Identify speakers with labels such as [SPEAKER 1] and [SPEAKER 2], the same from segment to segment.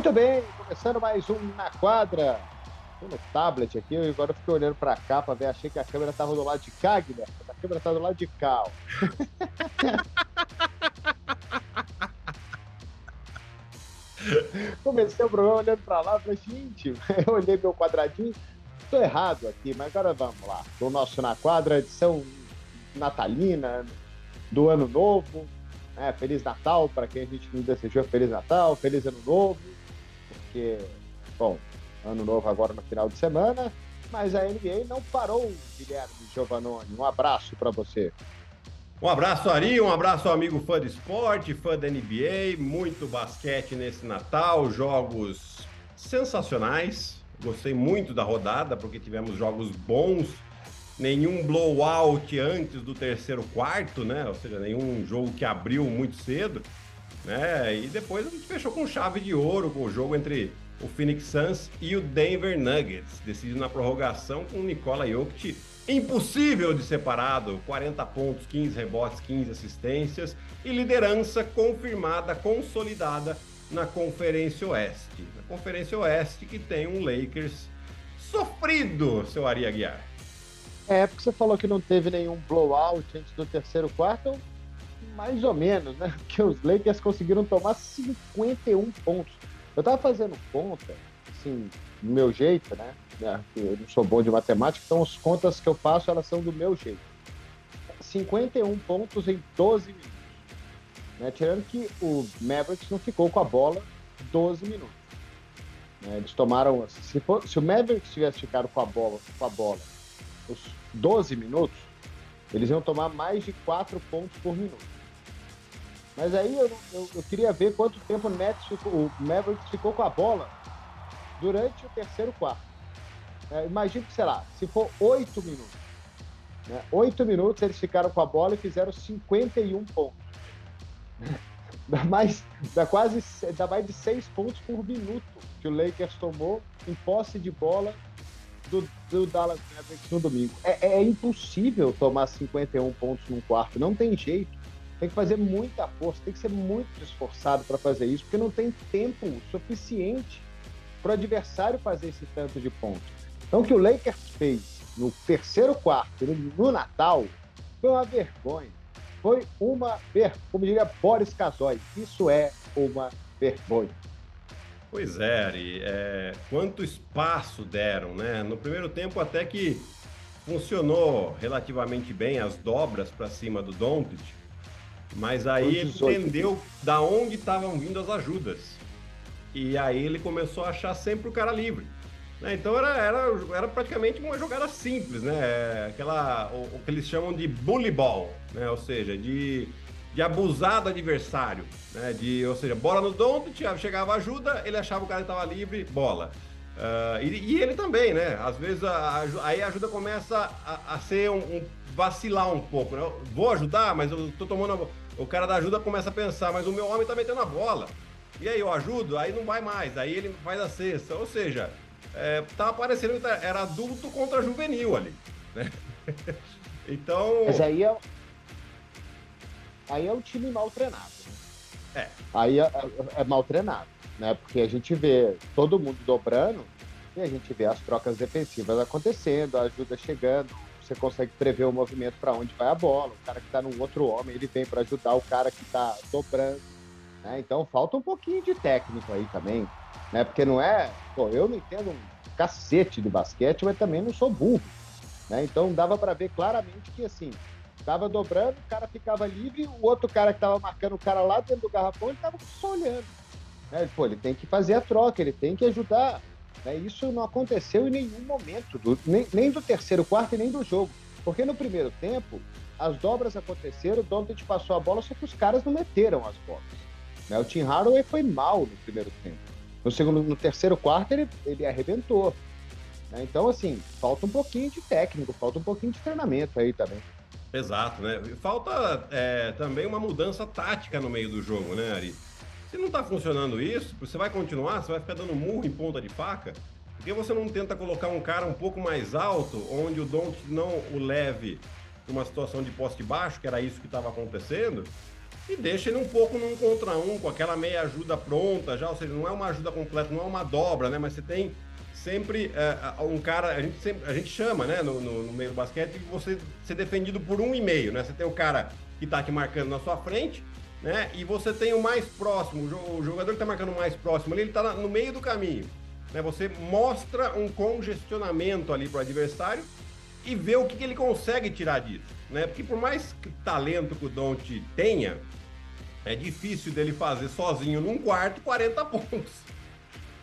[SPEAKER 1] Muito bem, começando mais um Na Quadra. Tô no tablet aqui, e agora eu fiquei olhando pra cá pra ver, achei que a câmera tava do lado de cá, Guilherme. A câmera tá do lado de cá, ó. Comecei o programa olhando pra lá, falei, gente, eu olhei meu quadradinho, tô errado aqui, mas agora vamos lá. Do nosso Na Quadra, edição natalina, do ano novo. Né? Feliz Natal para quem a gente não desejou Feliz Natal, Feliz Ano Novo, porque, bom, Ano Novo agora no final de semana, mas a NBA não parou, Guilherme Giovanoni. Um abraço para você.
[SPEAKER 2] Um abraço, Ari, um abraço amigo fã de esporte, fã da NBA, muito basquete nesse Natal, jogos sensacionais. Gostei muito da rodada, porque tivemos jogos bons, nenhum blowout antes do terceiro quarto, né? Ou seja, nenhum jogo que abriu muito cedo, né? E depois a gente fechou com chave de ouro com o jogo entre o Phoenix Suns e o Denver Nuggets, decidido na prorrogação com o Nikola Jokic impossível de separado, 40 pontos, 15 rebotes, 15 assistências e liderança confirmada, consolidada na Conferência Oeste. Na Conferência Oeste que tem um Lakers sofrido, seu Ari Aguiar.
[SPEAKER 1] É, porque você falou que não teve nenhum blowout antes do terceiro quarto, mais ou menos, né? Porque os Lakers conseguiram tomar 51 pontos. Eu tava fazendo conta, assim, do meu jeito, né? Eu não sou bom de matemática, então as contas que eu faço, elas são do meu jeito. 51 pontos em 12 minutos. Né? Tirando que o Mavericks não ficou com a bola 12 minutos. Né? Eles tomaram. Se, for, se o Mavericks tivesse ficado com a bola, com a bola os 12 minutos, eles iam tomar mais de 4 pontos por minuto. Mas aí eu, eu, eu queria ver quanto tempo o, Nets ficou, o ficou com a bola durante o terceiro quarto. É, imagina que, sei lá, se for 8 minutos. Né, 8 minutos eles ficaram com a bola e fizeram 51 pontos. Dá, mais, dá quase dá mais de 6 pontos por minuto que o Lakers tomou em posse de bola do, do Dallas Mavericks no domingo. É, é, impossível tomar 51 pontos num quarto, não tem jeito. Tem que fazer muita força, tem que ser muito esforçado para fazer isso, porque não tem tempo suficiente para o adversário fazer esse tanto de pontos. Então, o que o Lakers fez no terceiro quarto, no Natal, foi uma vergonha. Foi uma vergonha, como diria Boris Casoy, isso é uma vergonha.
[SPEAKER 2] Pois é, Ari. É, quanto espaço deram, né? No primeiro tempo até que funcionou relativamente bem as dobras para cima do Doncic, mas aí ele entendeu da onde estavam vindo as ajudas. E aí ele começou a achar sempre o cara livre. Né? Então era, era, era praticamente uma jogada simples, né? Aquela, o, o que eles chamam de bully ball, né? Ou seja, de de abusar do adversário, né? De, ou seja, bola no Doncic, chegava ajuda, ele achava o cara que estava livre, bola. Uh, e, e, ele também, né? Às vezes a, a, aí a ajuda começa a, a ser um, um, vacilar um pouco, né? vou ajudar, mas eu tô tomando. O cara da ajuda começa a pensar, mas o meu homem tá metendo a bola. E aí eu ajudo, aí não vai mais, aí ele faz a cesta. Ou seja, é, tava parecendo que era adulto contra juvenil ali, né? então.
[SPEAKER 1] Mas aí é, aí é um time mal treinado.
[SPEAKER 2] É.
[SPEAKER 1] Aí é, é, é, mal treinado, né? Porque a gente vê todo mundo dobrando e a gente vê as trocas defensivas acontecendo, a ajuda chegando, você consegue prever o movimento para onde vai a bola. O cara que está no outro homem, ele vem para ajudar o cara que está dobrando. Né? Então falta um pouquinho de técnico aí também, né? Porque não é, pô, eu não entendo um cacete de basquete, mas também não sou burro, né? Então dava para ver claramente que assim, Tava dobrando, o cara ficava livre, o outro cara que tava marcando o cara lá dentro do garrafão, ele tava só olhando. Né? Pô, ele tem que fazer a troca, ele tem que ajudar. Né? Isso não aconteceu em nenhum momento, do, nem, nem, do terceiro quarto e nem do jogo. Porque no primeiro tempo, as dobras aconteceram, o Doncic passou a bola, só que os caras não meteram as bolas. Né? O Tim Hardaway foi mal no primeiro tempo. No segundo, no terceiro quarto, ele, ele arrebentou. Né? Então, assim, falta um pouquinho de técnico, falta um pouquinho de treinamento aí também.
[SPEAKER 2] Exato, né? Falta é, também uma mudança tática no meio do jogo, né, Ari? Se não tá funcionando isso, você vai continuar, você vai ficar dando murro em ponta de faca? Por que você não tenta colocar um cara um pouco mais alto, onde o Don't não o leve uma situação de poste baixo, que era isso que estava acontecendo, e deixa ele um pouco num contra um, com aquela meia ajuda pronta já, ou seja, não é uma ajuda completa, não é uma dobra, né? Mas você tem sempre é, um cara, a gente, sempre, a gente chama, né, no, no, no meio do basquete, de você ser defendido por um e meio, né? Você tem o cara que tá aqui marcando na sua frente, né? E você tem o mais próximo, o jogador que tá marcando mais próximo ali, ele tá no meio do caminho. Né? Você mostra um congestionamento ali pro adversário e vê o que, que ele consegue tirar disso, né? Porque por mais que talento que o Don't tenha, é difícil dele fazer sozinho num quarto 40 pontos,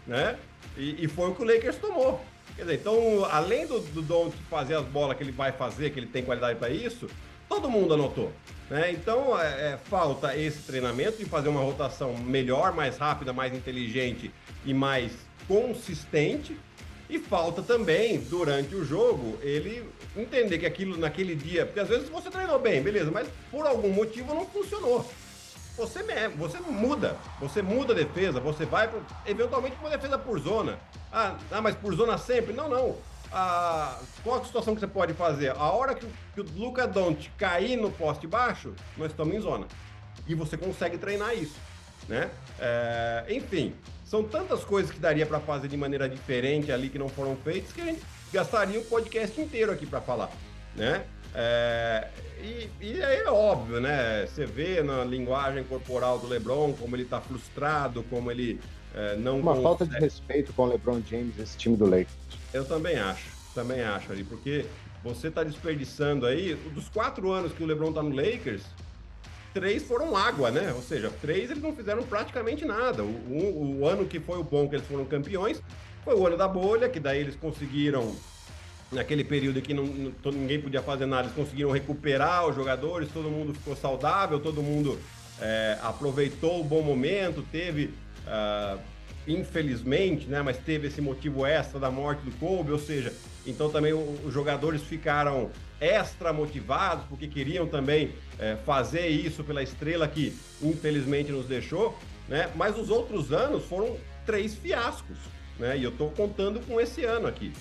[SPEAKER 2] né? E, e foi o que o Lakers tomou. Quer dizer, então, além do, do Don't fazer as bolas que ele vai fazer, que ele tem qualidade para isso, todo mundo anotou. Né? Então, é, é, falta esse treinamento de fazer uma rotação melhor, mais rápida, mais inteligente e mais consistente. E falta também, durante o jogo, ele entender que aquilo naquele dia. Porque às vezes você treinou bem, beleza, mas por algum motivo não funcionou você, você muda. Você muda a defesa, você vai pro, eventualmente para uma defesa por zona. Ah, ah, mas por zona sempre? Não, não. Ah, qual a situação que você pode fazer? A hora que, que o Luca Don't cair no poste baixo, nós estamos em zona. E você consegue treinar isso, né? É, enfim, são tantas coisas que daria para fazer de maneira diferente ali que não foram feitas que a gente gastaria o podcast inteiro aqui para falar, né? É, e, e aí é óbvio, né? Você vê na linguagem corporal do LeBron como ele tá frustrado, como ele é, não.
[SPEAKER 1] Uma consegue... falta de respeito com o LeBron James, esse time do Lakers.
[SPEAKER 2] Eu também acho, também acho ali, porque você tá desperdiçando aí, dos quatro anos que o LeBron tá no Lakers, três foram água, né? Ou seja, três eles não fizeram praticamente nada. O, o, o ano que foi o bom que eles foram campeões foi o ano da bolha, que daí eles conseguiram naquele período que não, não, ninguém podia fazer nada, eles conseguiram recuperar os jogadores, todo mundo ficou saudável, todo mundo é, aproveitou o bom momento, teve, uh, infelizmente, né, mas teve esse motivo extra da morte do Kobe, ou seja, então também os jogadores ficaram extra motivados, porque queriam também é, fazer isso pela estrela que infelizmente nos deixou, né, mas os outros anos foram três fiascos, né, e eu estou contando com esse ano aqui.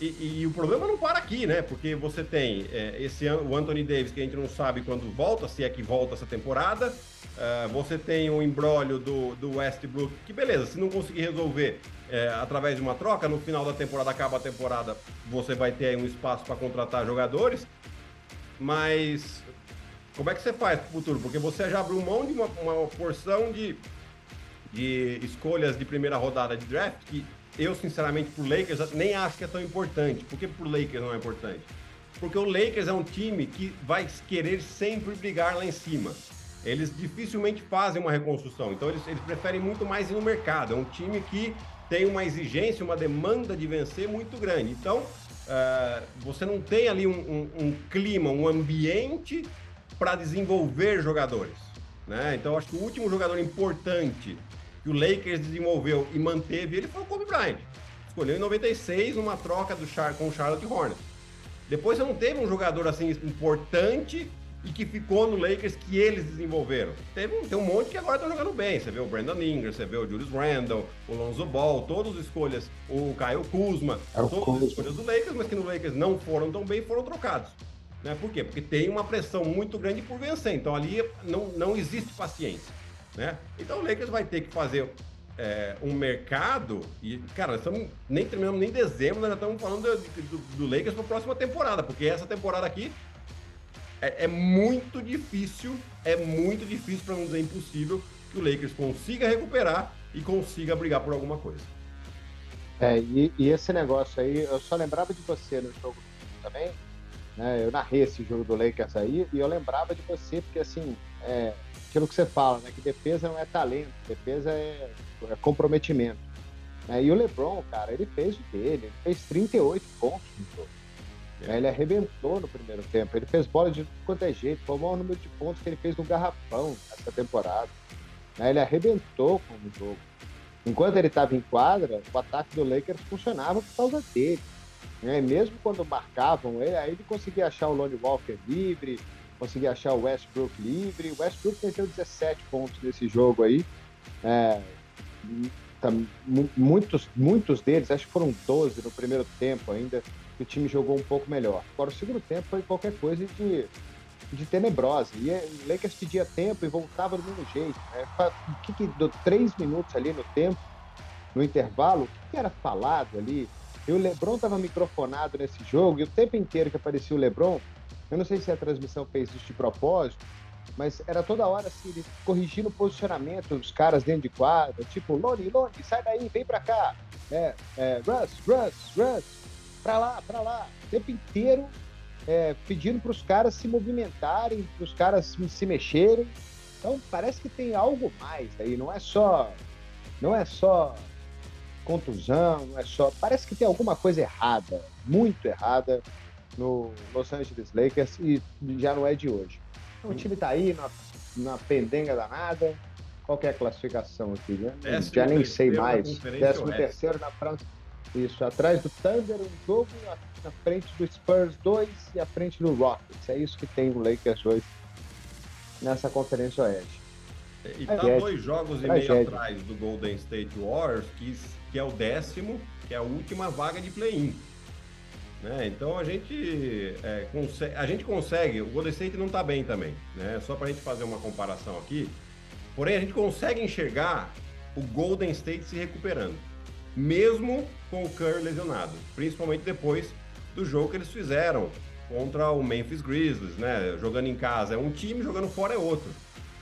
[SPEAKER 2] E, e, o problema não para aqui, né? Porque você tem é, esse o Anthony Davis, que a gente não sabe quando volta, se é que volta essa temporada. Uh, você tem o embrólio do, do Westbrook, que beleza, se não conseguir resolver é, através de uma troca, no final da temporada, acaba a temporada, você vai ter um espaço para contratar jogadores. Mas como é que você faz para o futuro? Porque você já abriu mão de uma, uma porção de, de escolhas de primeira rodada de draft que eu, sinceramente, pro Lakers, nem acho que é tão importante. Por que pro Lakers não é importante? Porque o Lakers é um time que vai querer sempre brigar lá em cima. Eles dificilmente fazem uma reconstrução, então eles, eles preferem muito mais ir no mercado. É um time que tem uma exigência, uma demanda de vencer muito grande. Então, uh, você não tem ali um, um, um clima, um ambiente para desenvolver jogadores. Né? Então, acho que o último jogador importante que o Lakers desenvolveu e manteve ele foi o Kobe Bryant. Escolheu em 96 uma troca do Char com o Charlotte Hornets. Depois você não teve um jogador assim importante e que ficou no Lakers que eles desenvolveram. Teve tem um monte que agora estão jogando bem. Você vê o Brandon Ingram, você vê o Julius Randle, o Lonzo Ball, todas as escolhas, o Kyle Kuzma, é todas as escolhas do Lakers, mas que no Lakers não foram tão bem, foram trocados. Né? Por quê? Porque tem uma pressão muito grande por vencer. Então ali não, não existe paciência. Né? Então o Lakers vai ter que fazer é, um mercado e, cara, nós estamos nem terminamos nem dezembro, nós já estamos falando do, do, do Lakers para a próxima temporada, porque essa temporada aqui é, é muito difícil, é muito difícil, para não dizer impossível, que o Lakers consiga recuperar e consiga brigar por alguma coisa.
[SPEAKER 1] É, e, e esse negócio aí, eu só lembrava de você no jogo também, né? Eu narrei esse jogo do Lakers aí e eu lembrava de você, porque assim, é, aquilo que você fala, né? Que defesa não é talento, defesa é, é comprometimento. Né? E o LeBron, cara, ele fez o dele, ele fez 38 pontos no jogo. Né? Ele arrebentou no primeiro tempo, ele fez bola de quanto é jeito, foi o maior número de pontos que ele fez no garrafão nessa temporada. Ele arrebentou com o jogo. Enquanto ele estava em quadra, o ataque do Lakers funcionava por causa dele. Né? Mesmo quando marcavam ele, aí ele conseguia achar o Lonnie Walker livre, conseguir achar o Westbrook livre. O Westbrook meteu 17 pontos nesse jogo aí. É, muitos, muitos deles, acho que foram 12 no primeiro tempo ainda, o time jogou um pouco melhor. Agora, o segundo tempo foi qualquer coisa de de tenebrosa. E o Lakers pedia tempo e voltava do mesmo jeito. Né? O que, que deu três minutos ali no tempo, no intervalo, o que, era falado ali? E o Lebron estava microfonado nesse jogo, e o tempo inteiro que aparecia o Lebron, eu não sei se a transmissão fez isso de propósito, mas era toda hora assim, ele corrigindo o posicionamento dos caras dentro de quadra, tipo, Lone, Lone, sai daí, vem pra cá. É, é, Russ, Russ, Russ, pra lá, pra lá. O tempo inteiro é, pedindo para os caras se movimentarem, para os caras se mexerem. Então parece que tem algo mais aí, não é só não é só contusão, não é só, parece que tem alguma coisa errada, muito errada no Los Angeles Lakers e já não é de hoje. Então, o time está aí na, na pendenga danada. Qual é a classificação aqui? Né? Já nem sei mais. Décimo terceiro na França. Isso, atrás do Thunder, um jogo, na frente do Spurs 2 e à frente do Rockets. É isso que tem o Lakers hoje nessa Conferência Oeste.
[SPEAKER 2] E tá dois jogos Tragédia. e meio atrás do Golden State Warriors, que, que é o décimo, que é a última vaga de play-in. Né? Então a gente, é, consegue, a gente consegue, o Golden State não está bem também, né? só para a gente fazer uma comparação aqui, porém a gente consegue enxergar o Golden State se recuperando, mesmo com o Curry lesionado, principalmente depois do jogo que eles fizeram contra o Memphis Grizzlies, né? Jogando em casa é um time, jogando fora é outro.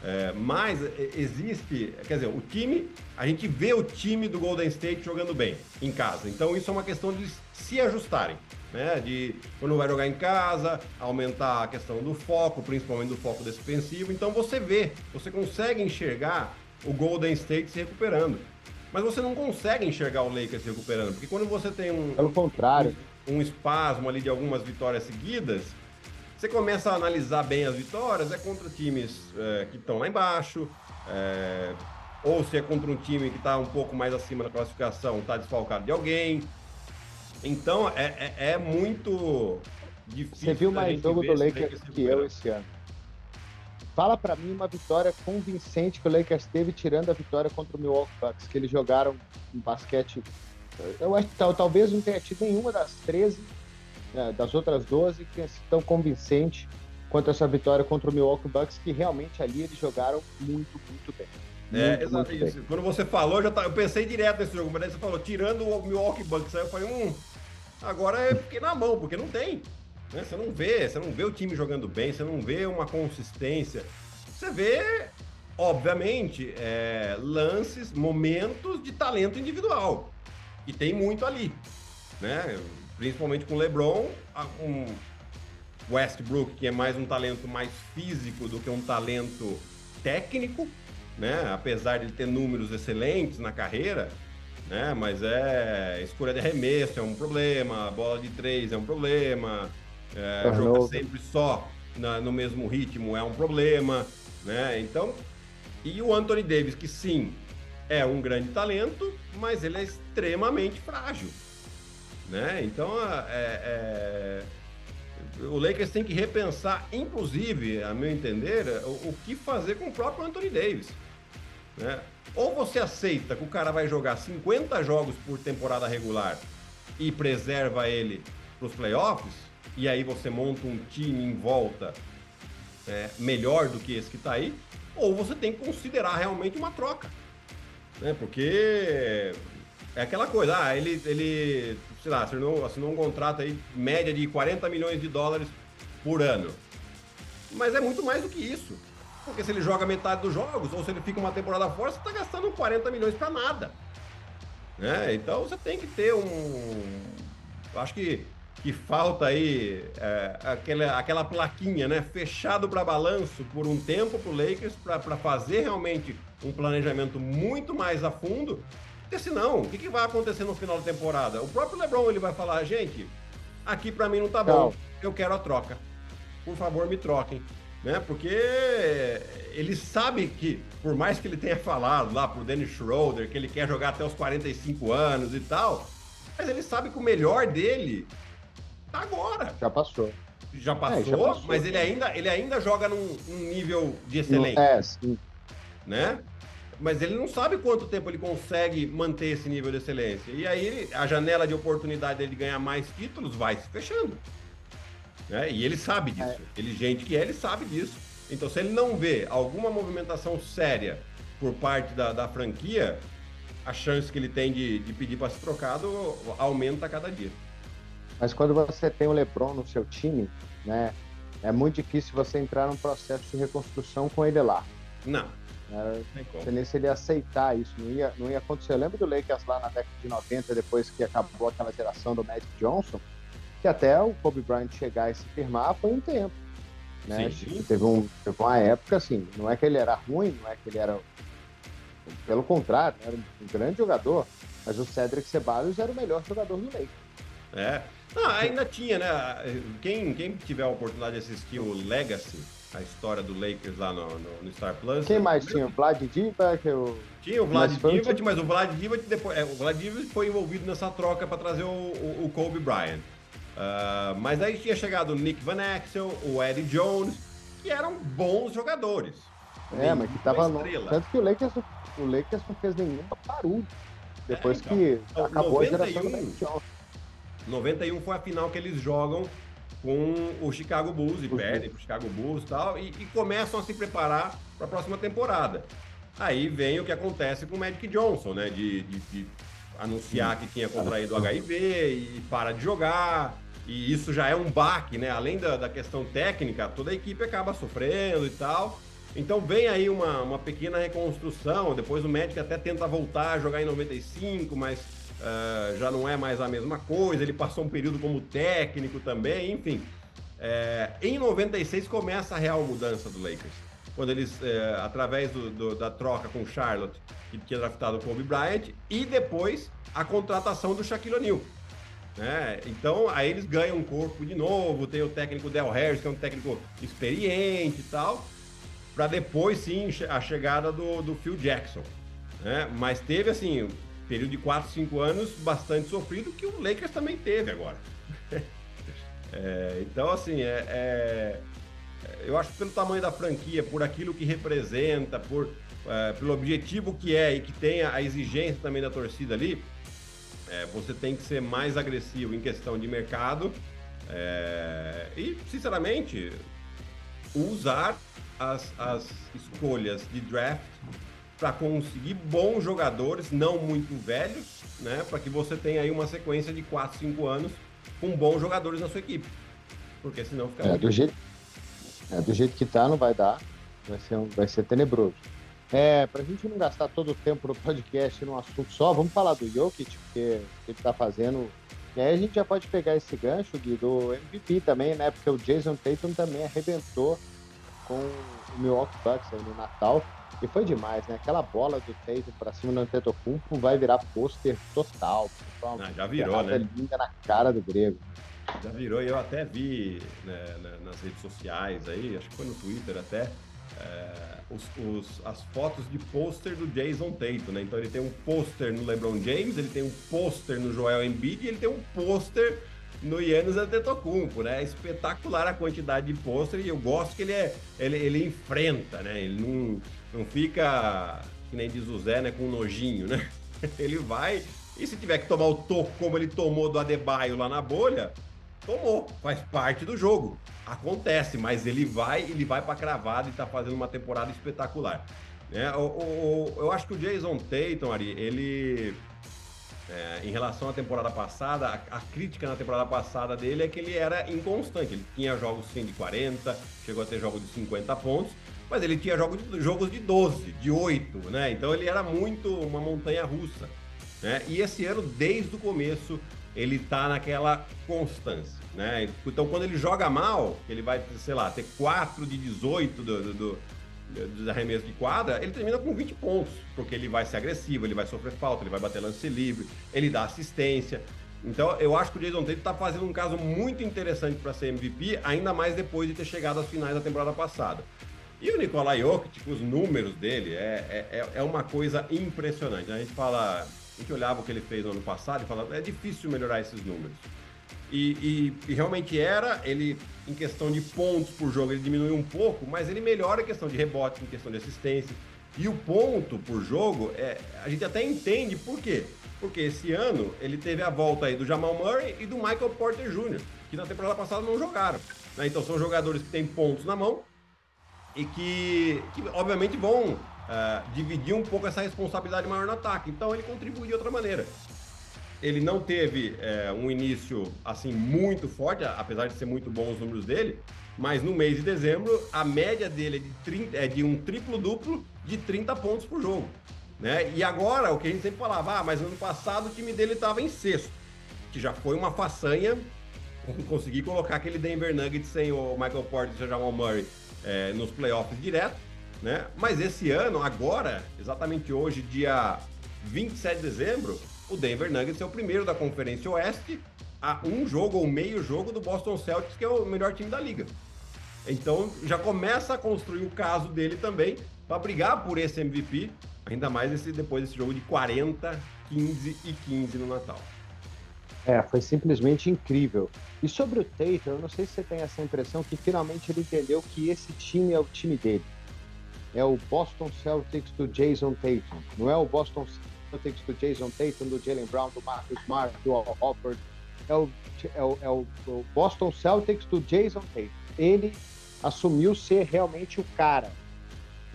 [SPEAKER 2] É, mas existe, quer dizer, o time, a gente vê o time do Golden State jogando bem em casa. Então isso é uma questão de se ajustarem, né? De quando vai jogar em casa, aumentar a questão do foco, principalmente do foco defensivo. Então você vê, você consegue enxergar o Golden State se recuperando. Mas você não consegue enxergar o Lakers se recuperando, porque quando você tem um.
[SPEAKER 1] Pelo contrário
[SPEAKER 2] um espasmo ali de algumas vitórias seguidas, você começa a analisar bem as vitórias, é contra times é, que estão lá embaixo, é, ou se é contra um time que está um pouco mais acima da classificação, está desfalcado de alguém. Então é, é, é muito difícil.
[SPEAKER 1] Você viu mais jogo do Lakers que eu esse ano. Fala para mim uma vitória convincente que o Lakers teve tirando a vitória contra o Milwaukee Bucks, que eles jogaram um basquete eu acho que talvez não tenha tido nenhuma das 13, né, das outras 12, que tenha sido tão convincente quanto essa vitória contra o Milwaukee Bucks, que realmente ali eles jogaram muito, muito bem.
[SPEAKER 2] É, exato isso. Quando você falou, já tá, eu pensei direto nesse jogo, mas aí você falou, tirando o Milwaukee Bucks, aí eu falei, hum, agora eu fiquei na mão, porque não tem. Né? Você não vê, você não vê o time jogando bem, você não vê uma consistência. Você vê, obviamente, é, lances, momentos de talento individual. E tem muito ali, né? Principalmente com o LeBron, um Westbrook, que é mais um talento mais físico do que um talento técnico, né? Apesar de ter números excelentes na carreira, né? Mas é escolha de arremesso é um problema, bola de três é um problema, é, joga sempre só na, no mesmo ritmo é um problema, né? Então, e o Anthony Davis, que sim, é um grande talento, mas ele é extremamente frágil. Né? Então, é, é, o Lakers tem que repensar, inclusive, a meu entender, o, o que fazer com o próprio Anthony Davis. Né? Ou você aceita que o cara vai jogar 50 jogos por temporada regular e preserva ele para os playoffs, e aí você monta um time em volta é, melhor do que esse que está aí, ou você tem que considerar realmente uma troca né? Porque é aquela coisa, ah, ele, ele sei lá, assinou, assinou um contrato aí, média de 40 milhões de dólares por ano. Mas é muito mais do que isso. Porque se ele joga metade dos jogos, ou se ele fica uma temporada fora, você está gastando 40 milhões para nada. Né? Então você tem que ter um. Acho que, que falta aí é, aquela, aquela plaquinha, né? Fechado para balanço por um tempo para o Lakers, para fazer realmente um planejamento muito mais a fundo, porque senão, o que, que vai acontecer no final da temporada? O próprio LeBron ele vai falar, gente, aqui para mim não tá bom, eu quero a troca. Por favor, me troquem. Né? Porque ele sabe que, por mais que ele tenha falado lá pro Dennis Schroeder que ele quer jogar até os 45 anos e tal, mas ele sabe que o melhor dele tá agora.
[SPEAKER 1] Já passou.
[SPEAKER 2] Já passou, é, já passou mas ele ainda, ele ainda joga num, num nível de excelência. É, sim né? Mas ele não sabe quanto tempo ele consegue manter esse nível de excelência. E aí a janela de oportunidade dele ganhar mais títulos vai se fechando. Né? E ele sabe disso. É. Inteligente que é, ele sabe disso. Então, se ele não vê alguma movimentação séria por parte da, da franquia, a chance que ele tem de, de pedir para ser trocado aumenta a cada dia.
[SPEAKER 1] Mas quando você tem o LeBron no seu time, né, é muito difícil você entrar num processo de reconstrução com ele lá.
[SPEAKER 2] Não.
[SPEAKER 1] É, você nem se ele aceitar isso, não ia, não ia acontecer. Eu lembro do Lakers lá na década de 90, depois que acabou aquela geração do Magic Johnson, que até o Kobe Bryant chegar e se firmar foi um tempo. Né? Sim. Teve, um, teve uma época assim, não é que ele era ruim, não é que ele era. Pelo contrário, era um grande jogador, mas o Cedric Ceballos era o melhor jogador do Lakers.
[SPEAKER 2] É. Ah, ainda tinha, né? Quem, quem tiver a oportunidade de assistir o Legacy, a história do Lakers lá no, no, no Star Plus.
[SPEAKER 1] Quem mais tinha? O Vlad Divac? O...
[SPEAKER 2] Tinha o Vlad Divac, mas o Vlad Divac depois, é, o Vlad Divac foi envolvido nessa troca para trazer o, o, o, Kobe Bryant. Uh, mas aí tinha chegado o Nick Van Axel, o Eddie Jones, que eram bons jogadores.
[SPEAKER 1] É, mas que tava no... Tanto que o Lakers, o Lakers não fez nenhum barulho depois é, então, que então, acabou 91, a geração do.
[SPEAKER 2] 91 foi a final que eles jogam com o Chicago Bulls e perdem para o Chicago Bulls e tal, e, começam a se preparar para a próxima temporada. Aí vem o que acontece com o Magic Johnson, né? De, de, de anunciar que tinha contraído HIV e para de jogar. E isso já é um baque, né? Além da, da questão técnica, toda a equipe acaba sofrendo e tal. Então vem aí uma, uma pequena reconstrução. Depois o Magic até tenta voltar a jogar em 95, mas uh, já não é mais a mesma coisa. Ele passou um período como técnico também, enfim. É, em 96 começa a real mudança do Lakers. Quando eles, é, através do, do, da troca com Charlotte, que tinha draftado o Kobe Bryant, e depois a contratação do Shaquille O'Neal. Né? Então, aí eles ganham um corpo de novo, tem o técnico Del Harris, que é um técnico experiente e tal, para depois sim a chegada do, do Phil Jackson. Né? Mas teve assim, período de 4, 5 anos bastante sofrido, que o Lakers também teve agora. é, então, assim, é, é, eu acho que pelo tamanho da franquia, por aquilo que representa, por, é, pelo objetivo que é e que tem a exigência também da torcida ali, é, você tem que ser mais agressivo em questão de mercado é, e, sinceramente, usar as, as escolhas de draft para conseguir bons jogadores, não muito velhos, né? Para que você tenha aí uma sequência de 4, 5 anos com bons jogadores na sua equipe. Porque senão fica.
[SPEAKER 1] É, do jeito, é, do jeito que tá, não vai dar. Vai ser, vai ser tenebroso. É, para a gente não gastar todo o tempo no podcast num assunto só, vamos falar do Jokic, porque ele está fazendo. E aí a gente já pode pegar esse gancho Gui, do MVP também, né? Porque o Jason Tatum também arrebentou com o Milwaukee Bucks aí no Natal. E foi demais, né? Aquela bola do Tatum pra cima do Antetokounmpo vai virar pôster total.
[SPEAKER 2] Ah, já virou, né?
[SPEAKER 1] linda na cara do grego.
[SPEAKER 2] Já virou, e eu até vi né, nas redes sociais aí, acho que foi no Twitter até, é, os, os, as fotos de pôster do Jason Tatum, né? Então ele tem um pôster no LeBron James, ele tem um pôster no Joel Embiid e ele tem um pôster no Yannis Antetokounmpo, né? É espetacular a quantidade de pôster e eu gosto que ele é ele, ele enfrenta, né? Ele não, não fica que nem diz o Zé, né, com nojinho, né? Ele vai e se tiver que tomar o toco como ele tomou do Adebayo lá na bolha, tomou, faz parte do jogo. Acontece, mas ele vai, ele vai para cravada e tá fazendo uma temporada espetacular. É, o, o, eu acho que o Jason Tatum, Ari, ele é, em relação à temporada passada, a, a, crítica na temporada passada dele é que ele era inconstante. Ele tinha jogos sim de 40, chegou a ter jogos de 50 pontos, mas ele tinha jogos de, jogos de 12, de 8, né? Então ele era muito uma montanha russa. Né? E esse ano, desde o começo, ele tá naquela constância. Né? Então quando ele joga mal, ele vai, sei lá, ter 4 de 18 do, do, do dos de quadra, ele termina com 20 pontos, porque ele vai ser agressivo, ele vai sofrer falta, ele vai bater lance livre, ele dá assistência. Então, eu acho que o Jason Tatum está fazendo um caso muito interessante para ser MVP, ainda mais depois de ter chegado às finais da temporada passada. E o Nikola Jokic, os números dele, é, é, é uma coisa impressionante. A gente fala, a gente olhava o que ele fez no ano passado e falava, é difícil melhorar esses números. E, e, e, realmente era, ele, em questão de pontos por jogo, ele diminuiu um pouco, mas ele melhora em questão de rebote, em questão de assistência. E o ponto por jogo, é, a gente até entende por quê. Porque esse ano ele teve a volta aí do Jamal Murray e do Michael Porter Jr., que na temporada passada não jogaram. Né? Então são jogadores que têm pontos na mão e que, que obviamente vão uh, dividir um pouco essa responsabilidade maior no ataque. Então ele contribui de outra maneira. Ele não teve é, um início assim muito forte, apesar de ser muito bom os números dele, mas no mês de dezembro a média dele é de, 30, é de um triplo-duplo de 30 pontos por jogo. Né? E agora, o que a gente sempre falava, ah, mas ano passado o time dele estava em sexto, que já foi uma façanha conseguir colocar aquele Denver Nuggets sem o Michael Porter e o Jamal Murray é, nos playoffs direto, né? Mas esse ano, agora, exatamente hoje, dia 27 de dezembro, o Denver Nuggets é o primeiro da Conferência Oeste a um jogo ou meio jogo do Boston Celtics, que é o melhor time da liga. Então já começa a construir o caso dele também para brigar por esse MVP, ainda mais esse, depois desse jogo de 40, 15 e 15 no Natal.
[SPEAKER 1] É, foi simplesmente incrível. E sobre o Tatum, eu não sei se você tem essa impressão que finalmente ele entendeu que esse time é o time dele. É o Boston Celtics do Jason Tatum. Não é o Boston Celtics do Jason Tatum, do Jalen Brown, do Marcus Smart, do Hofford. É o, é, o, é o, Boston Celtics do Jason Tatum. Ele assumiu ser realmente o cara.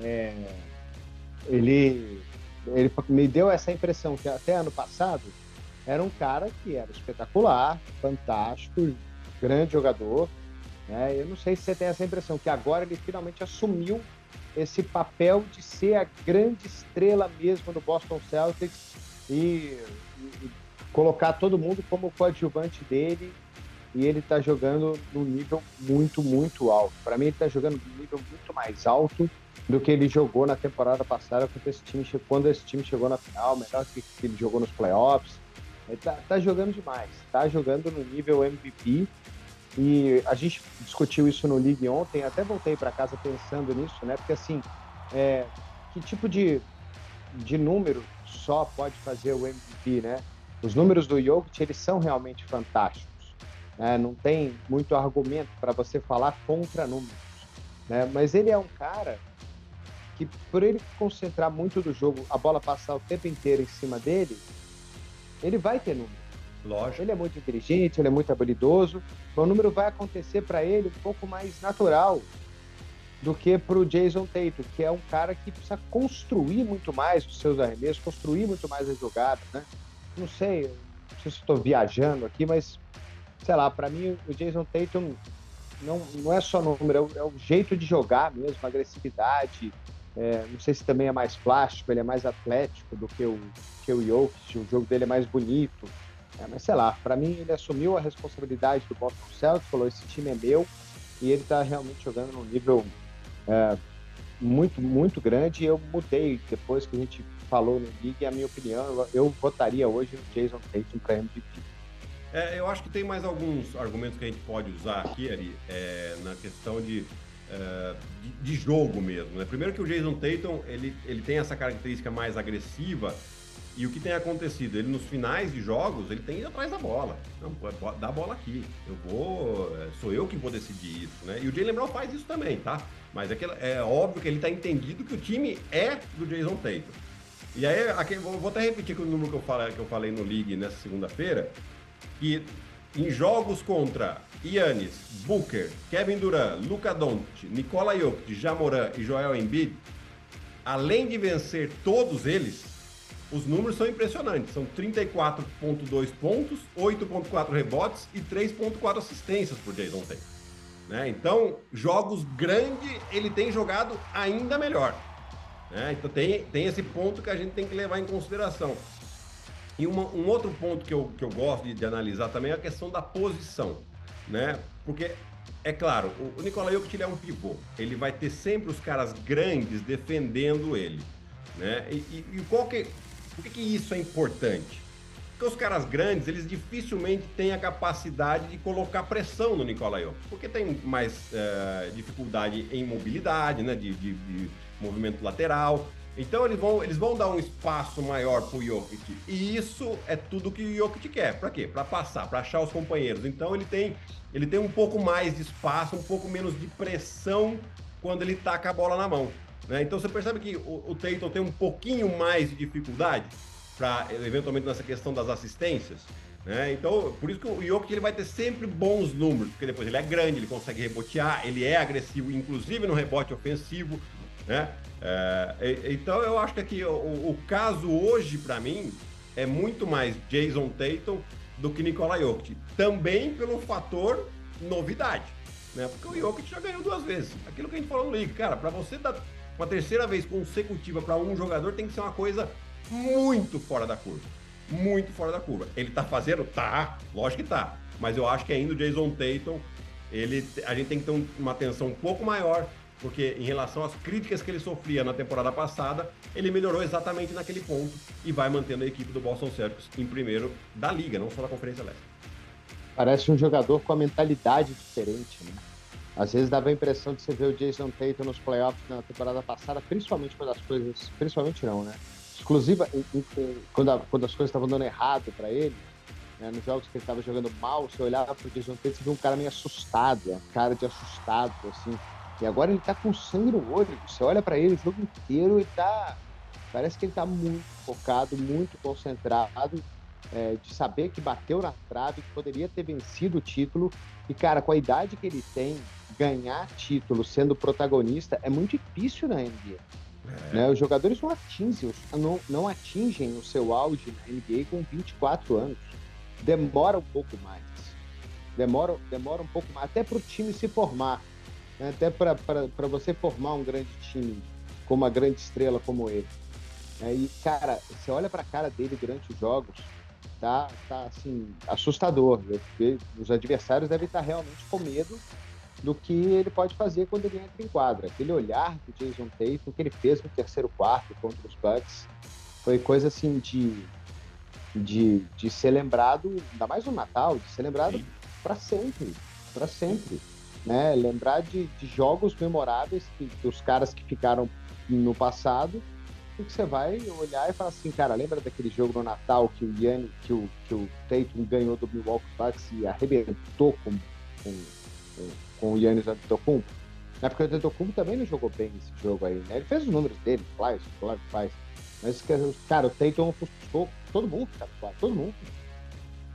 [SPEAKER 1] É, ele, ele me deu essa impressão que até ano passado era um cara que era espetacular, fantástico, grande jogador. Né? Eu não sei se você tem essa impressão, que agora ele finalmente assumiu esse papel de ser a grande estrela mesmo do Boston Celtics e, e colocar todo mundo como coadjuvante dele e ele está jogando num nível muito, muito alto. Para mim, ele está jogando num nível muito mais alto do que ele jogou na temporada passada quando esse time, chegou na final, melhor que ele jogou nos playoffs. Ele tá, tá jogando demais, tá jogando no nível MVP. E a gente discutiu isso no League ontem, até voltei para casa pensando nisso, né? Porque assim, é, que tipo de, de número só pode fazer o MVP, né? Os números do Jokic, eles são realmente fantásticos. Né? Não tem muito argumento para você falar contra números. Né? Mas ele é um cara que, por ele concentrar muito do jogo, a bola passar o tempo inteiro em cima dele, ele vai ter número.
[SPEAKER 2] Lógico.
[SPEAKER 1] Ele é muito inteligente, ele é muito habilidoso. O número vai acontecer para ele um pouco mais natural do que para o Jason Tatum, que é um cara que precisa construir muito mais os seus arremessos, construir muito mais as jogadas, né? Não sei, não sei se estou viajando aqui, mas sei lá, para mim o Jason Tatum não, não é só número, é o, é o jeito de jogar mesmo, a agressividade, é, não sei se também é mais plástico, ele é mais atlético do que o, que o Jokic, o jogo dele é mais bonito. É, mas sei lá, para mim ele assumiu a responsabilidade do Boston Celtics, falou: esse time é meu, e ele está realmente jogando num nível é, muito, muito grande. Eu mudei depois que a gente falou no League, a minha opinião, eu, eu votaria hoje no Jason Tatum para MVP.
[SPEAKER 2] É, eu acho que tem mais alguns argumentos que a gente pode usar aqui, Ari, é, na questão de de, jogo mesmo. Né? Primeiro que o Jason Tatum ele, ele tem essa característica mais agressiva e o que tem acontecido? Ele nos finais de jogos ele tem ido atrás da bola. Não, dá a bola aqui. Eu vou, é, sou eu que vou decidir isso, né? E o Jalen Brown faz isso também, tá? Mas é, que, é óbvio que ele está entendido que o time é do Jason Tatum. E aí, aqui, vou até repetir o número que eu falei, que eu falei no League nessa segunda-feira, que em jogos contra Yannis, Booker, Kevin Durant, Luka Doncic, Nikola Jokic, Jamoran e Joel Embiid, além de vencer todos eles, os números são impressionantes. São 34,2 pontos, 8,4 rebotes e 3,4 assistências por Jason Tatum. Né? Então, jogos grandes, ele tem jogado ainda melhor. Né? Então, tem, tem esse ponto que a gente tem que levar em consideração. E uma, um outro ponto que eu, que eu gosto de, de analisar também é a questão da posição né? Porque, é claro, o, o Nikola Jokic é um pivô. Ele vai ter sempre os caras grandes defendendo ele, né? E, e, e qual que, por que, que isso é importante? Porque os caras grandes, eles dificilmente têm a capacidade de colocar pressão no Nikola Jokic, porque tem mais uh, dificuldade em mobilidade, né? De, de, de movimento lateral. Então eles vão, eles vão dar um espaço maior para o Jokic. E isso é tudo que o Jokic quer. Para quê? Para passar, para achar os companheiros. Então ele tem, ele tem um pouco mais de espaço, um pouco menos de pressão quando ele taca a bola na mão. Né? Então você percebe que o, o tem um pouquinho mais de dificuldade para eventualmente nessa questão das assistências. Né? Então, por isso que o Jokic ele vai ter sempre bons números, porque depois ele é grande, ele consegue rebotear, ele é agressivo, inclusive no rebote ofensivo. Né? É, então, eu acho que aqui o, o caso hoje, para mim, é muito mais Jason Tatum do que Nikola Jokic. Também pelo fator novidade. Né? Porque o Jokic já ganhou duas vezes. Aquilo que a gente falou no League, cara, para você dar uma terceira vez consecutiva para um jogador tem que ser uma coisa muito fora da curva. Muito fora da curva. Ele tá fazendo? Tá, lógico que tá. Mas eu acho que ainda o Jason Tatum, ele, a gente tem que ter uma atenção um pouco maior, porque em relação às críticas que ele sofria na temporada passada, ele melhorou exatamente naquele ponto e vai mantendo a equipe do Boston Celtics em primeiro da liga, não só da Conferência Leste.
[SPEAKER 1] Parece um jogador com a mentalidade diferente, né? Às vezes dava a impressão de você ver o Jason Tatum nos playoffs na temporada passada, principalmente quando as coisas. Principalmente não, né? Exclusiva, quando, a, quando as coisas estavam dando errado para ele, né? nos jogos que ele estava jogando mal, você olhava pro Jason Tatum e via um cara meio assustado, cara de assustado, assim. E agora ele tá com sangue no olho. Você olha para ele o jogo inteiro e tá. Parece que ele tá muito focado, muito concentrado é, de saber que bateu na trave, que poderia ter vencido o título. E, cara, com a idade que ele tem, ganhar título sendo protagonista é muito difícil na NBA. É. Né? Os jogadores não atingem, não, não atingem o seu auge na NBA com 24 anos. Demora um pouco mais. Demora, demora um pouco mais, até para o time se formar. Né? Até para você formar um grande time com uma grande estrela como ele. É, e, cara, você olha para a cara dele durante os jogos, tá, tá assim, assustador. Os adversários devem estar realmente com medo do que ele pode fazer quando ele entra em quadra. Aquele olhar do Jason Tatum, o que ele fez no terceiro quarto contra os Bucks, foi coisa assim de, de, de ser lembrado, ainda mais no Natal, de ser lembrado para sempre, para sempre. Né? Lembrar de, de jogos memoráveis que, dos caras que ficaram no passado que você vai olhar e falar assim, cara, lembra daquele jogo no Natal que o Yanni, que o, que o Tatum ganhou do Milwaukee Bucks e arrebentou com, com, com o Yannis Antetokounmpo? Na época o Antetokounmpo também não jogou bem esse jogo aí, né? Ele fez os números dele, claro, claro que faz. Mas, cara, o Tatum ofuscou todo mundo, cara, todo mundo.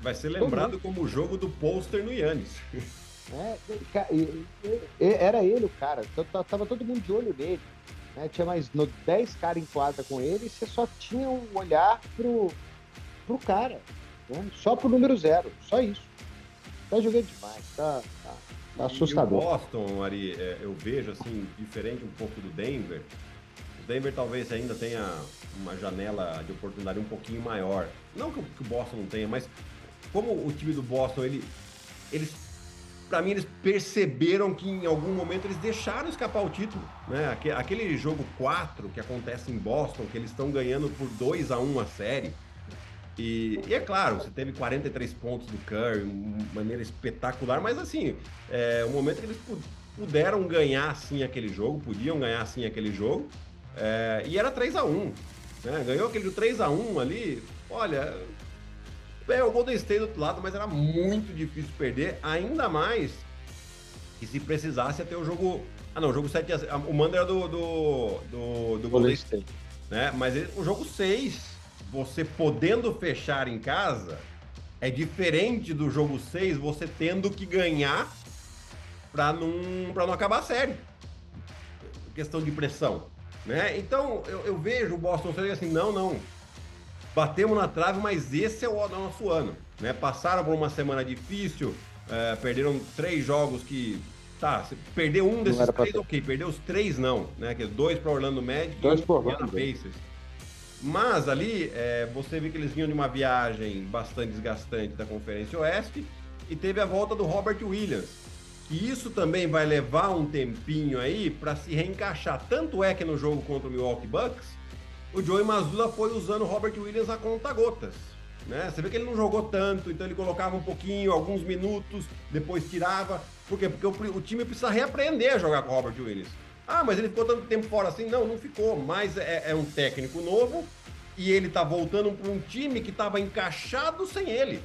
[SPEAKER 2] Vai ser lembrado como o jogo do pôster no Yannis.
[SPEAKER 1] É, era ele o cara, tava todo mundo de olho nele. Né? Tinha mais no 10 caras em quadra com ele e você só tinha um olhar pro, pro cara. Né? Só pro número zero. Só isso. Tá jogando demais. Tá, tá, tá assustador.
[SPEAKER 2] E o Boston, Ari, é, eu vejo assim, diferente um pouco do Denver. O Denver talvez ainda tenha uma janela de oportunidade um pouquinho maior. Não que o Boston não tenha, mas como o time do Boston, ele, eles para mim, eles perceberam que em algum momento eles deixaram escapar o título. Né? Aquele jogo 4 que acontece em Boston, que eles estão ganhando por 2 a 1 a série. E, e, é claro, você teve 43 pontos do Curry, de maneira espetacular, mas assim, é um momento que eles puderam ganhar sim aquele jogo, podiam ganhar sim aquele jogo, é, e era 3 a 1 né? Ganhou aquele 3 a 1 ali, olha, é, o Golden State do outro lado, mas era muito difícil perder, ainda mais que se precisasse até o jogo. Ah, não, o jogo 7 O mando era do, do, do, do Golden State. Né? Mas ele, o jogo 6, você podendo fechar em casa, é diferente do jogo 6, você tendo que ganhar para não, pra não acabar a série. Questão de pressão. Né? Então, eu, eu vejo o Boston Celtics assim, não, não batemos na trave, mas esse é o nosso ano. Né? Passaram por uma semana difícil, é, perderam três jogos que. Tá, perder um desses três, ok. Perder os três, não. Né? Que dois para Orlando Magic
[SPEAKER 1] dois e um
[SPEAKER 2] para Pacers. Mas ali, é, você vê que eles vinham de uma viagem bastante desgastante da Conferência Oeste e teve a volta do Robert Williams. E isso também vai levar um tempinho aí para se reencaixar. Tanto é que no jogo contra o Milwaukee Bucks, o Joey Mazzulla foi usando o Robert Williams a conta-gotas. Né? Você vê que ele não jogou tanto, então ele colocava um pouquinho, alguns minutos, depois tirava. Por quê? Porque o, o time precisa reaprender a jogar com o Robert Williams. Ah, mas ele ficou tanto tempo fora assim? Não, não ficou. Mas é, é um técnico novo e ele tá voltando para um time que estava encaixado sem ele.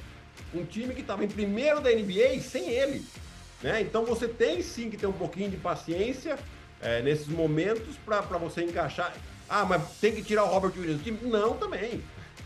[SPEAKER 2] Um time que estava em primeiro da NBA sem ele. Né? Então você tem sim que ter um pouquinho de paciência é, nesses momentos para você encaixar. Ah, mas tem que tirar o Robert Williams do time? Não, também.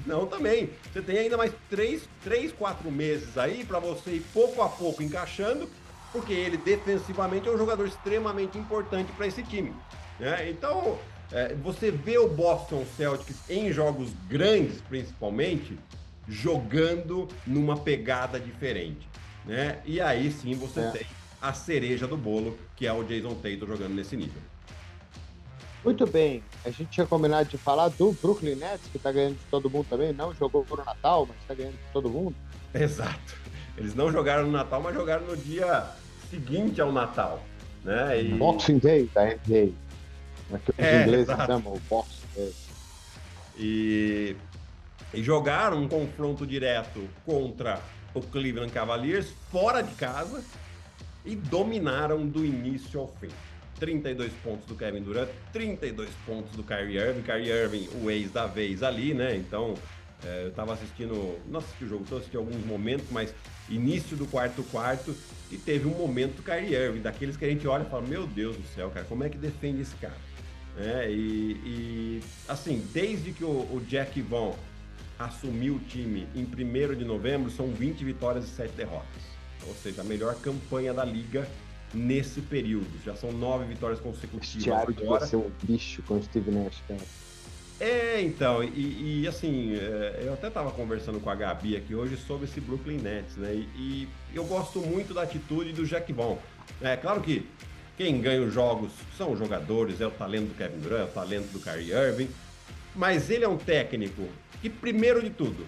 [SPEAKER 2] Não, também. Você tem ainda mais três, três quatro meses aí para você ir pouco a pouco encaixando, porque ele defensivamente é um jogador extremamente importante para esse time. Né? Então, é, você vê o Boston Celtics em jogos grandes, principalmente, jogando numa pegada diferente. Né? E aí sim você é. tem a cereja do bolo, que é o Jason Tatum jogando nesse nível.
[SPEAKER 1] Muito bem, a gente tinha combinado de falar do Brooklyn Nets, que está ganhando de todo mundo também, não jogou no Natal, mas está ganhando de todo mundo.
[SPEAKER 2] Exato. Eles não jogaram no Natal, mas jogaram no dia seguinte ao Natal. Né?
[SPEAKER 1] E... Boxing Day da NBA. É que os é, ingleses exato. chamam o Boxing Day.
[SPEAKER 2] E... e jogaram um confronto direto contra o Cleveland Cavaliers fora de casa e dominaram do início ao fim. 32 pontos do Kevin Durant, 32 pontos do Kyrie Irving. Kyrie Irving, o ex da vez ali, né? Então, é, eu tava assistindo, não assisti o jogo todo, assisti alguns momentos, mas início do quarto quarto e teve um momento do Kyrie Irving, daqueles que a gente olha e fala, meu Deus do céu, cara, como é que defende esse cara? É, e, e, assim, desde que o, o Jack Vaughn assumiu o time em 1 de novembro, são 20 vitórias e 7 derrotas. Ou seja, a melhor campanha da liga nesse período. Já são nove vitórias consecutivas
[SPEAKER 1] Thiago agora. ser um bicho com o Steve Nash, cara.
[SPEAKER 2] É, então, e, e assim, é, eu até estava conversando com a Gabi aqui hoje sobre esse Brooklyn Nets, né? E, e eu gosto muito da atitude do Jack Vaughn. É claro que quem ganha os jogos são os jogadores, é o talento do Kevin Durant, é o talento do Kyrie Irving, mas ele é um técnico que, primeiro de tudo,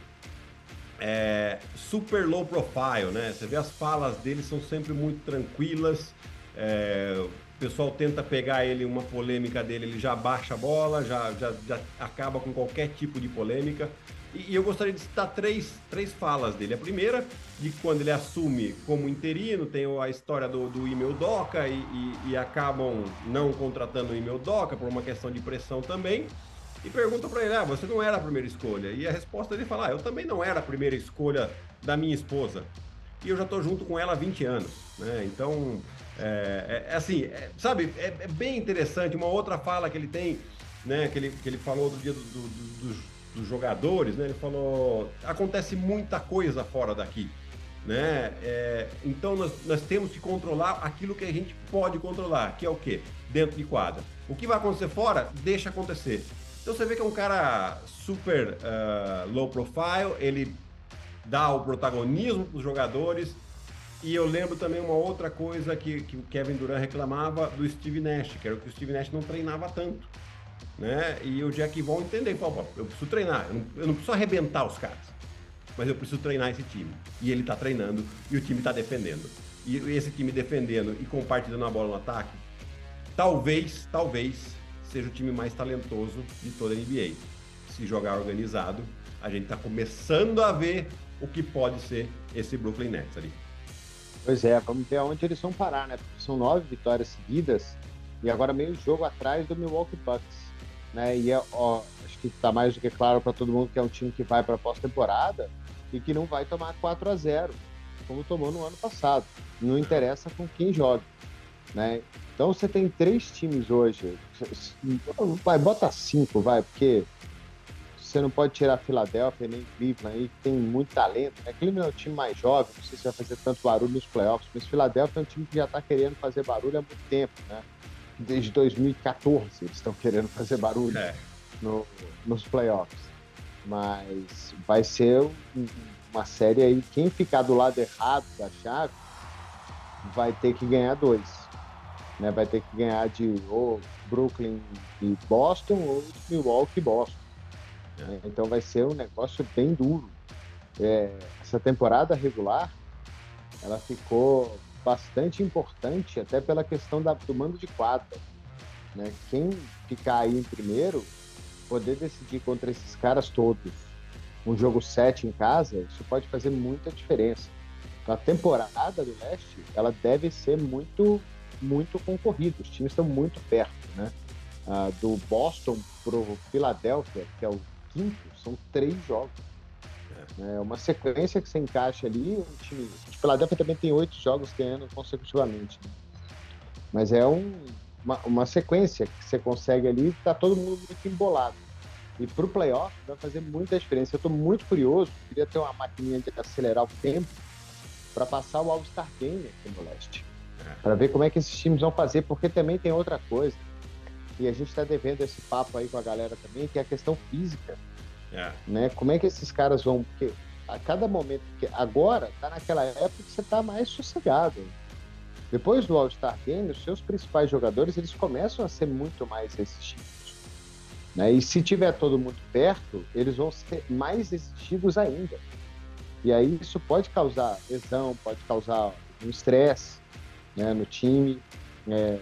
[SPEAKER 2] é super low profile, né? Você vê as falas dele são sempre muito tranquilas. É, o pessoal tenta pegar ele uma polêmica dele, ele já baixa a bola, já, já, já acaba com qualquer tipo de polêmica. E, e, eu gostaria de citar três, três falas dele. A primeira, de quando ele assume como interino, tem a história do, do e-mail Doca e, e, e acabam não contratando o e-mail Doca por uma questão de pressão também e pergunta para ele: ah, você não era a primeira escolha. E a resposta dele fala: ah, eu também não era a primeira escolha da minha esposa. E eu já estou junto com ela há 20 anos. Né? Então, é, é, é assim, é, sabe, é, é, bem interessante. Uma outra fala que ele tem, né, que, ele, que ele falou do dia do, do, dos, dos jogadores, né? ele falou: acontece muita coisa fora daqui. Né? É, então nós, nós temos que controlar aquilo que a gente pode controlar, que é o quê? Dentro de quadra. O que vai acontecer fora, deixa acontecer. Então você vê que é um cara super uh, low profile, ele dá o protagonismo para os jogadores. E eu lembro também uma outra coisa que, que o Kevin Durant reclamava do Steve Nash, que era que o Steve Nash não treinava tanto. Né? E o Jack Vaughn entender, falou, eu preciso treinar, eu não, eu não preciso arrebentar os caras, mas eu preciso treinar esse time. E ele está treinando e o time está defendendo. E esse time defendendo e compartilhando a bola no ataque, talvez, talvez seja o time mais talentoso de toda a NBA. Se jogar organizado, a gente está começando a ver o que pode ser esse Brooklyn Nets ali.
[SPEAKER 1] Pois é, vamos ver aonde eles vão parar, né? Porque são nove vitórias seguidas e agora meio jogo atrás do Milwaukee Bucks. Né? E é, ó, acho que está mais do que claro para todo mundo que é um time que vai para a pós-temporada e que não vai tomar 4 a 0 como tomou no ano passado. Não interessa com quem joga. Né? Então você tem três times hoje. Vai, bota cinco, vai, porque você não pode tirar a Filadélfia nem Cleveland aí, que tem muito talento. Né? Cleveland é um time mais jovem, não sei se vai fazer tanto barulho nos playoffs, mas Filadélfia é um time que já está querendo fazer barulho há muito tempo, né? Desde 2014 eles estão querendo fazer barulho é. no, nos playoffs. Mas vai ser uma série aí, quem ficar do lado errado da chave vai ter que ganhar dois né? Vai ter que ganhar de ou Brooklyn e Boston ou Milwaukee e Boston. É. Então vai ser um negócio bem duro. É, essa temporada regular, ela ficou bastante importante até pela questão da, do mando de quadra. Né? Quem ficar aí em primeiro, poder decidir contra esses caras todos um jogo 7 em casa, isso pode fazer muita diferença. A temporada do leste, ela deve ser muito muito concorrido, os times estão muito perto, né? Ah, do Boston pro Philadelphia, que é o quinto, são três jogos. É uma sequência que você encaixa ali, o time. O Philadelphia também tem oito jogos ganhando consecutivamente. Né? Mas é um, uma, uma, sequência que você consegue ali, tá todo mundo muito embolado. E para o playoff vai fazer muita diferença. Eu estou muito curioso, queria ter uma maquininha de acelerar o tempo para passar o All-Star Game aqui no leste. Para ver como é que esses times vão fazer, porque também tem outra coisa. E a gente está devendo esse papo aí com a galera também, que é a questão física. É. Né? Como é que esses caras vão. Porque a cada momento. que Agora, tá naquela época que você tá mais sossegado. Depois do All-Star Game, os seus principais jogadores eles começam a ser muito mais exigidos. Né? E se tiver todo mundo perto, eles vão ser mais exigidos ainda. E aí isso pode causar lesão, pode causar um estresse né, no time. É,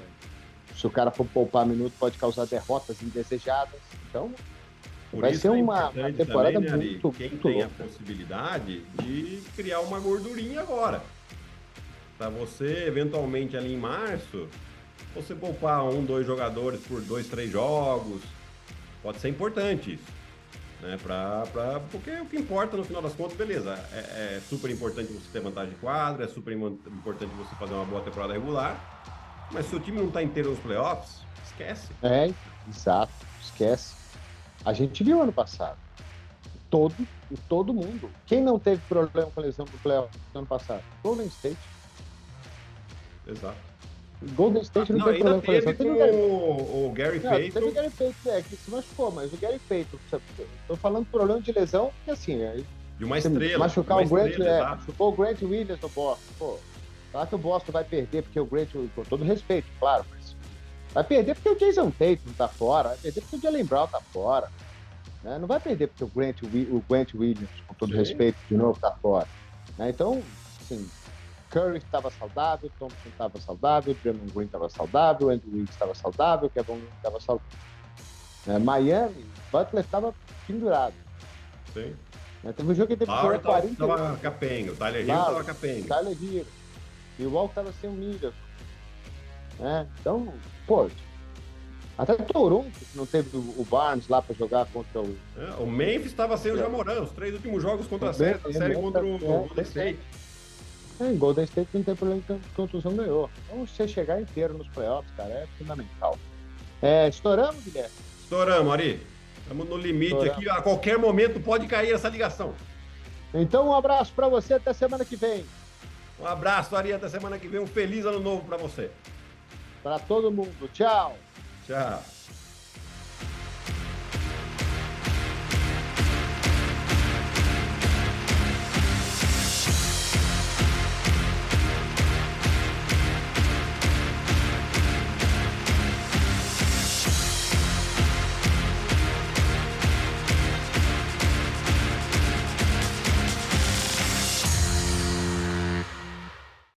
[SPEAKER 1] se o cara for poupar minuto, pode causar derrotas indesejadas. Então, Por vai ser é uma, uma, temporada também, né, muito,
[SPEAKER 2] Quem
[SPEAKER 1] muito
[SPEAKER 2] tem
[SPEAKER 1] louca.
[SPEAKER 2] a possibilidade de criar uma gordurinha agora. Para você, eventualmente, ali em março, você poupar um, dois jogadores por dois, três jogos, pode ser importante isso. Né, pra, pra, porque o que importa no final das contas, beleza, é, é super importante você ter vantagem de quadra, é super importante você fazer uma boa temporada regular, mas se o time não está inteiro nos playoffs, esquece.
[SPEAKER 1] É, exato, esquece. A gente viu ano passado. Todo, todo mundo. Quem não teve problema com lesão no playoff no ano passado? Golden State.
[SPEAKER 2] Exato.
[SPEAKER 1] Golden State não, não teve problema com
[SPEAKER 2] lesão. Teve o, o Gary não, Payton.
[SPEAKER 1] Teve o Gary Payton, é, que se machucou, mas o Gary Payton, tô falando problema de lesão, que assim, é,
[SPEAKER 2] de uma estrela.
[SPEAKER 1] Machucar
[SPEAKER 2] uma
[SPEAKER 1] o Grant, estrela, é, machucou o Grant Williams no Boston, pô. Claro que o Boston vai perder, porque o Grant, com todo respeito, claro, mas vai perder porque o Jason Tatum tá fora, vai perder porque o Jalen Brown tá fora. Né? Não vai perder porque o Grant, o Grant Williams, com todo Sim. respeito, de novo, tá fora. Né? Então, assim, Curry estava saudável, Thompson estava saudável, Draymond Green estava saudável, Andrew Wiggins estava saudável, Kevin Looney estava saudável. É, Miami, Butler estava pendurado.
[SPEAKER 2] Sim.
[SPEAKER 1] É, teve um jogo que teve que
[SPEAKER 2] jogar 40 Estava capenga, o Tyler Hill estava capenga.
[SPEAKER 1] Tyler Hill. E o Walker estava sem o Miller. É, então, pô, até Toronto não teve o Barnes lá para jogar contra o.
[SPEAKER 2] É, o Memphis estava sem o é. Jamoran, os três últimos jogos contra a série, a série contra o Golden State.
[SPEAKER 1] É, Golden State não tem problema de contusão, ganhou. Então você chegar inteiro nos playoffs, cara, é fundamental. É, estouramos, Guilherme?
[SPEAKER 2] Estouramos, Ari. Estamos no limite estouramos. aqui. A qualquer momento pode cair essa ligação.
[SPEAKER 1] Então, um abraço para você. Até semana que vem.
[SPEAKER 2] Um abraço, Ari. Até semana que vem. Um feliz ano novo para você.
[SPEAKER 1] Para todo mundo. Tchau.
[SPEAKER 2] Tchau.